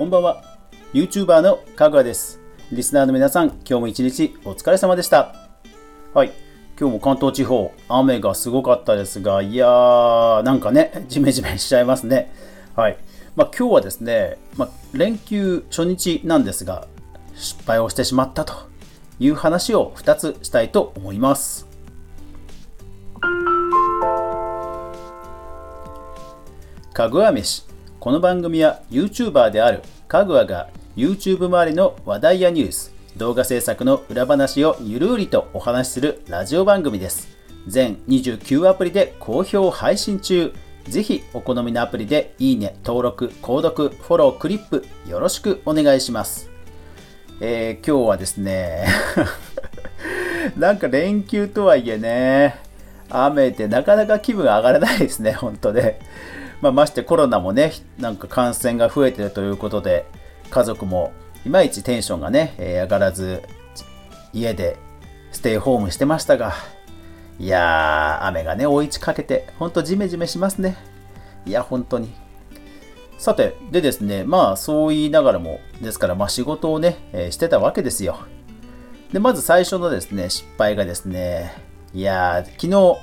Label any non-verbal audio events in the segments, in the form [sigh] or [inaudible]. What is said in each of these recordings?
こんばんは。YouTuber のかぐわです。リスナーの皆さん今日も一日お疲れ様でした。はい。今日も関東地方雨がすごかったですがいやーなんかねジメジメしちゃいますね。はい。まあ、今日はですね、まあ、連休初日なんですが失敗をしてしまったという話を2つしたいと思います。かぐわ飯。この番組は YouTuber であるかぐわが YouTube 周りの話題やニュース動画制作の裏話をゆるりとお話しするラジオ番組です全29アプリで好評配信中ぜひお好みのアプリでいいね、登録、購読、フォロー、クリップよろしくお願いします。えー、今日はですね [laughs] なんか連休とはいえね、雨でなかなか気分上がらないですね、本当で。まあ、ましてコロナもね、なんか感染が増えてるということで、家族もいまいちテンションがね、えー、上がらず、家でステイホームしてましたが、いやー、雨がね、追いちかけて、ほんとジメジメしますね。いや、本当に。さて、でですね、まあ、そう言いながらも、ですから、まあ、仕事をね、えー、してたわけですよ。で、まず最初のですね、失敗がですね、いやー、昨日、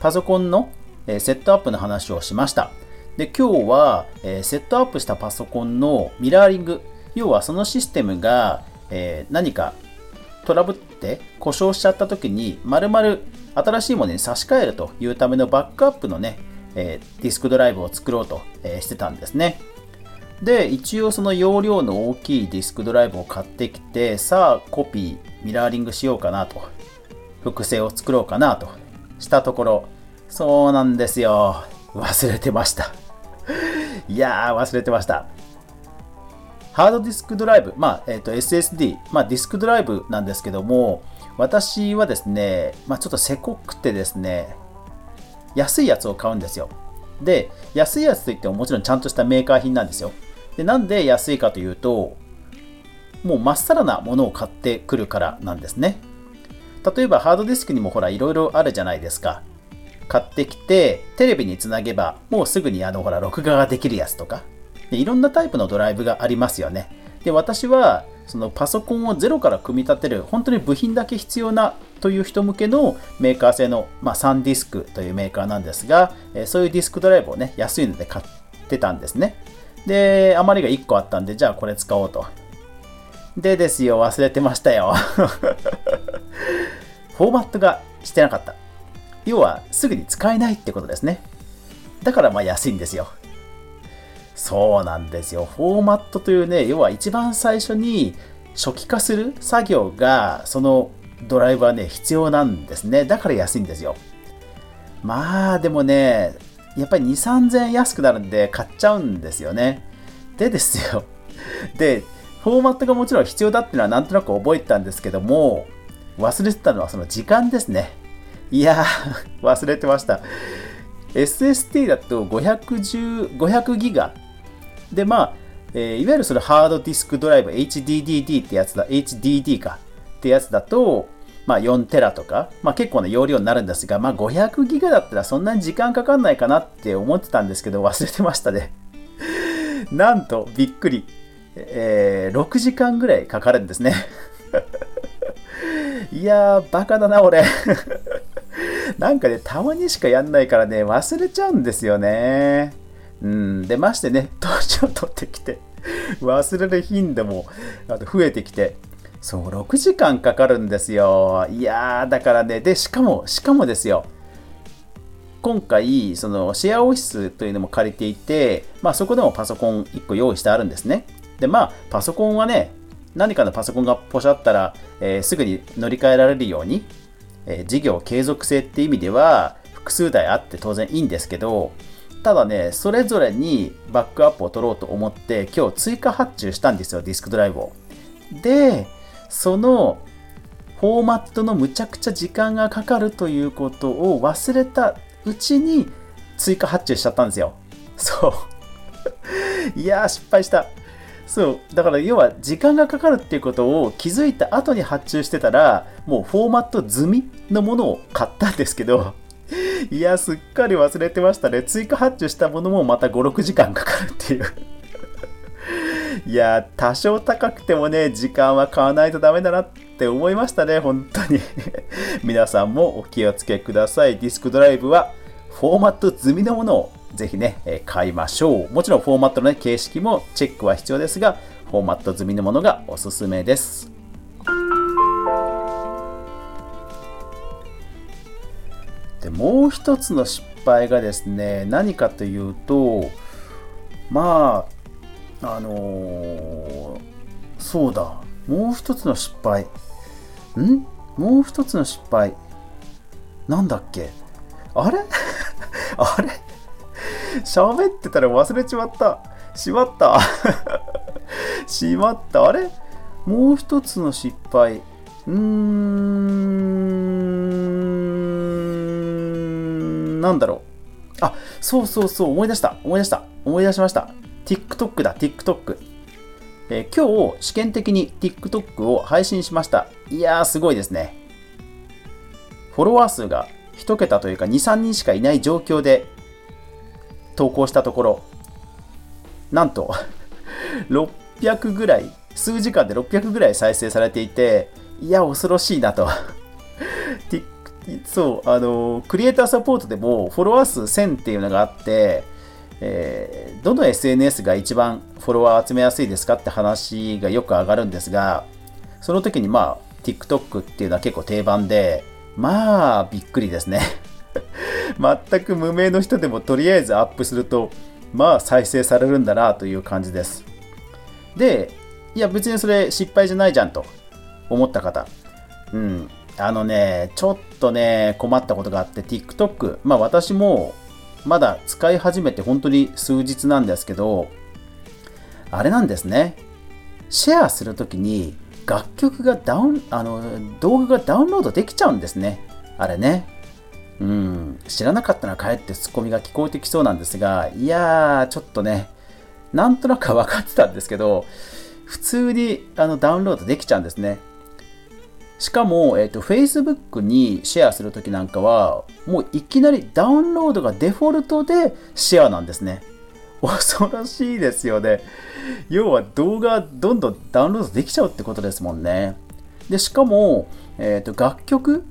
パソコンの、え、セットアップの話をしました。で、今日は、え、セットアップしたパソコンのミラーリング、要はそのシステムが、え何かトラブって故障しちゃった時に、まるまる新しいものに差し替えるというためのバックアップのね、え、ディスクドライブを作ろうと、えー、してたんですね。で、一応その容量の大きいディスクドライブを買ってきて、さあコピー、ミラーリングしようかなと、複製を作ろうかなとしたところ、そうなんですよ。忘れてました。いやー、忘れてました。ハードディスクドライブ、まあ、えっ、ー、と、SSD、まあ、ディスクドライブなんですけども、私はですね、まあ、ちょっとせこくてですね、安いやつを買うんですよ。で、安いやつといってももちろんちゃんとしたメーカー品なんですよ。で、なんで安いかというと、もうまっさらなものを買ってくるからなんですね。例えばハードディスクにもほらいろいろあるじゃないですか。買ってきて、テレビにつなげば、もうすぐにあのほら録画ができるやつとか。で、いろんなタイプのドライブがありますよね。で、私はそのパソコンをゼロから組み立てる本当に部品だけ必要なという人向けのメーカー製の、まあ、サンディスクというメーカーなんですが、えそういうディスクドライブをね安いので買ってたんですね。で余りが1個あったんでじゃあこれ使おうと。でですよ忘れてましたよ。[laughs] フォーマットがしてなかった。要はすぐに使えないってことですねだからまあ安いんですよそうなんですよ。フォーマットというね、要は一番最初に初期化する作業が、そのドライブはね、必要なんですね。だから安いんですよ。まあ、でもね、やっぱり2、3000円安くなるんで買っちゃうんですよね。でですよ。で、フォーマットがもちろん必要だっていうのはなんとなく覚えてたんですけども、忘れてたのはその時間ですね。いやー、[laughs] 忘れてました。SSD だと510、500ギガで、まあ、えー、いわゆるそれハードディスクドライブ HDDD ってやつだ、HDD かってやつだと、まあ4テラとか、まあ結構な容量になるんですが、まあ500ギガだったらそんなに時間かかんないかなって思ってたんですけど忘れてましたね。[laughs] なんとびっくり、えー、6時間ぐらいかかるんですね。[laughs] いやー、バカだな、俺。なんかね、たまにしかやんないからね、忘れちゃうんですよね。うん、でましてね、[laughs] 年を取ってきて、忘れる頻度もあと増えてきて、そう、6時間かかるんですよ。いやー、だからね、で、しかも、しかもですよ、今回、そのシェアオフィスというのも借りていて、まあそこでもパソコン1個用意してあるんですね。で、まあ、パソコンはね、何かのパソコンがポシャったら、えー、すぐに乗り換えられるように、え、事業継続性っていう意味では、複数台あって当然いいんですけど、ただね、それぞれにバックアップを取ろうと思って、今日追加発注したんですよ、ディスクドライブを。で、そのフォーマットのむちゃくちゃ時間がかかるということを忘れたうちに追加発注しちゃったんですよ。そう。いやー、失敗した。そう。だから要は時間がかかるっていうことを気づいた後に発注してたら、もうフォーマット済みのものを買ったんですけど、[laughs] いや、すっかり忘れてましたね。追加発注したものもまた5、6時間かかるっていう [laughs] いや多少高くてもね時間は買わないとダメだなって思いましたね本当に [laughs] 皆さんもお気をつけくださいディスクドライブはフォーマット済みのものをぜひね、え買いましょう。もちろんフォーマットの、ね、形式もチェックは必要ですがフォーマット済みのものがおすすめです。でもう一つの失敗がですね何かというとまああのー、そうだ。もう一つの失敗。ん？もう一つの失敗。なんだっけ？あれ？あれ？喋ってたら忘れちまった。しまった。[laughs] しまった。あれ？もう一つの失敗。うーん。なんだろう。あそうそうそう。思い出した。思い出した。思い出しました。TikTok だ。TikTok えー、今日試験的に TikTok を配信しました。いやーすごいですね。フォロワー数が1桁というか23人しかいない状況で投稿したところなんと [laughs] 600ぐらい数時間で600ぐらい再生されていていや恐ろしいなと。[laughs] そうあのクリエイターサポートでもフォロワー数1000っていうのがあってえー、どの SNS が一番フォロワー集めやすいですかって話がよく上がるんですがその時にまあ TikTok っていうのは結構定番でまあびっくりですね。[laughs] 全く無名の人でもとりあえずアップするとまあ再生されるんだなという感じです。でいや別にそれ失敗じゃないじゃんと思った方。うん。あのねちょっとね困ったことがあって TikTok まあ私もまだ使い始めて本当に数日なんですけどあれなんですね。シェアするときに楽曲がダウンあの動画がダウンロードできちゃうんですね。あれね。うん。知らなかったら帰ってツッコミが聞こえてきそうなんですがいやーちょっとねなんとなく分かってたんですけど普通にあのダウンロードできちゃうんですね。しかも、えーと、Facebook にシェアするときなんかは、もういきなりダウンロードがデフォルトでシェアなんですね。恐ろしいですよね。要は動画どんどんダウンロードできちゃうってことですもんね。で、しかも、えーと、楽曲、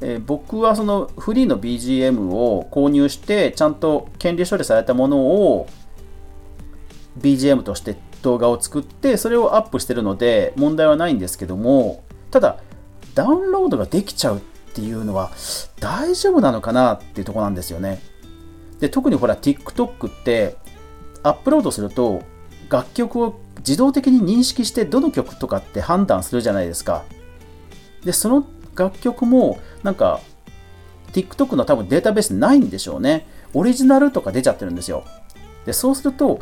えー、僕はそのフリーの BGM を購入して、ちゃんと権利処理されたものを BGM として動画を作って、それをアップしてるので問題はないんですけども、ただ、ダウンロードができちゃうっていうのは大丈夫なのかなっていうとこなんですよね。で特にほら TikTok ってアップロードすると楽曲を自動的に認識してどの曲とかって判断するじゃないですか。でその楽曲もなんか TikTok の多分データベースないんでしょうね。オリジナルとか出ちゃってるんですよ。でそうすると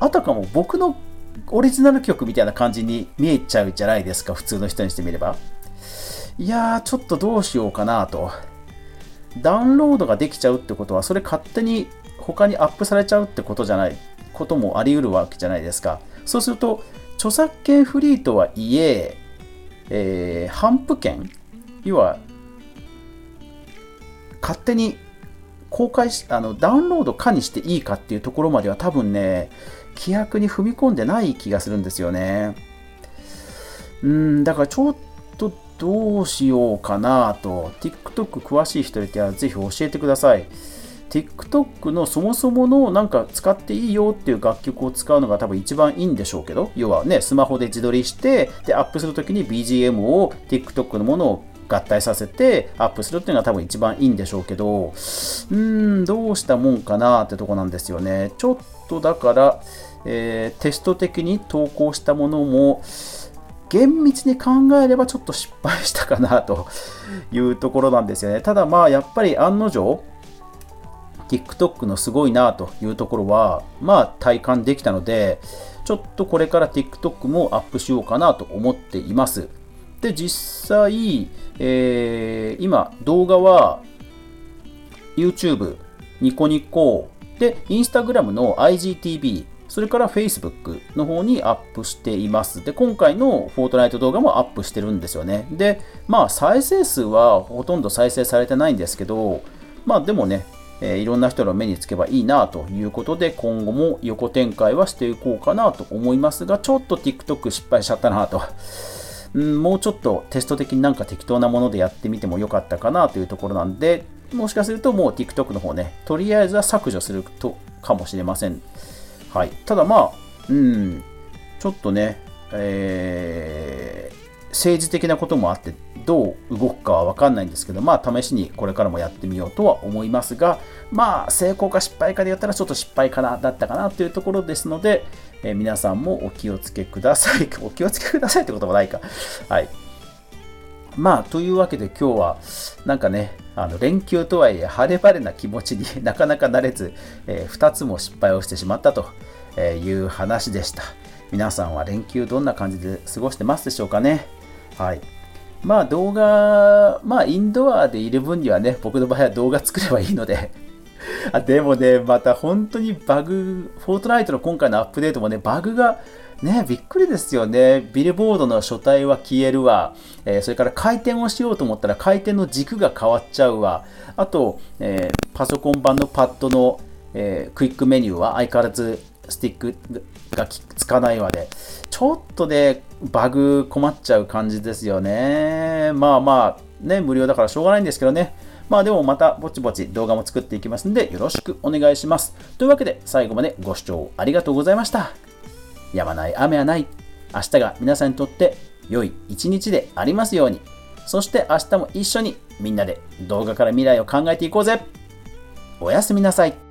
あたかも僕のオリジナル曲みたいな感じに見えちゃうじゃないですか普通の人にしてみれば。いやー、ちょっとどうしようかなと。ダウンロードができちゃうってことは、それ勝手に他にアップされちゃうってことじゃない、こともあり得るわけじゃないですか。そうすると、著作権フリーとはいえ、えー、反復権要は、勝手に公開し、あの、ダウンロード可にしていいかっていうところまでは多分ね、規約に踏み込んでない気がするんですよね。うん、だからちょっとどうしようかなと、TikTok 詳しい人いたらぜひ教えてください。TikTok のそもそものなんか使っていいよっていう楽曲を使うのが多分一番いいんでしょうけど、要はね、スマホで自撮りして、で、アップするときに BGM を TikTok のものを合体させてアップするっていうのが多分一番いいんでしょうけど、うーん、どうしたもんかなってとこなんですよね。ちょっとだから、えー、テスト的に投稿したものも、厳密に考えればちょっと失敗したかなというところなんですよね。ただまあやっぱり案の定 TikTok のすごいなというところはまあ体感できたのでちょっとこれから TikTok もアップしようかなと思っています。で実際、えー、今動画は YouTube、ニコニコで Instagram の IGTV それから Facebook の方にアップしています。で、今回のフォートナイト動画もアップしてるんですよね。で、まあ再生数はほとんど再生されてないんですけど、まあでもね、えー、いろんな人の目につけばいいなということで、今後も横展開はしていこうかなと思いますが、ちょっと TikTok 失敗しちゃったなと。[laughs] うん、もうちょっとテスト的になんか適当なものでやってみてもよかったかなというところなんで、もしかするともう TikTok の方ね、とりあえずは削除するとかもしれません。はい。ただまあ、うん、ちょっとね、えー、政治的なこともあって、どう動くかは分かんないんですけど、まあ、試しにこれからもやってみようとは思いますが、まあ、成功か失敗かで言ったら、ちょっと失敗かな、だったかなというところですので、えー、皆さんもお気をつけください。[laughs] お気をつけくださいってこともないか。はい。まあ、というわけで今日は、なんかね、あの連休とはいえ晴れ晴れな気持ちに [laughs] なかなかなれず、えー、2つも失敗をしてしまったという話でした。皆さんは連休どんな感じで過ごしてますでしょうかね？はい。まあ動画、まあインドアでいる分にはね、僕の場合は動画作ればいいので [laughs] あでもね、また本当にバグ、フォートナイトの今回のアップデートもね、バグがね、びっくりですよね。ビルボードの書体は消えるわ。えー、それから回転をしようと思ったら回転の軸が変わっちゃうわ。あと、えー、パソコン版のパッドの、えー、クイックメニューは相変わらずスティックがつかないわで、ちょっとね、バグ困っちゃう感じですよね。まあまあ、ね、無料だからしょうがないんですけどね。まあでもまたぼちぼち動画も作っていきますんでよろしくお願いします。というわけで最後までご視聴ありがとうございました。やまない雨はない。明日が皆さんにとって良い一日でありますように。そして明日も一緒にみんなで動画から未来を考えていこうぜ。おやすみなさい。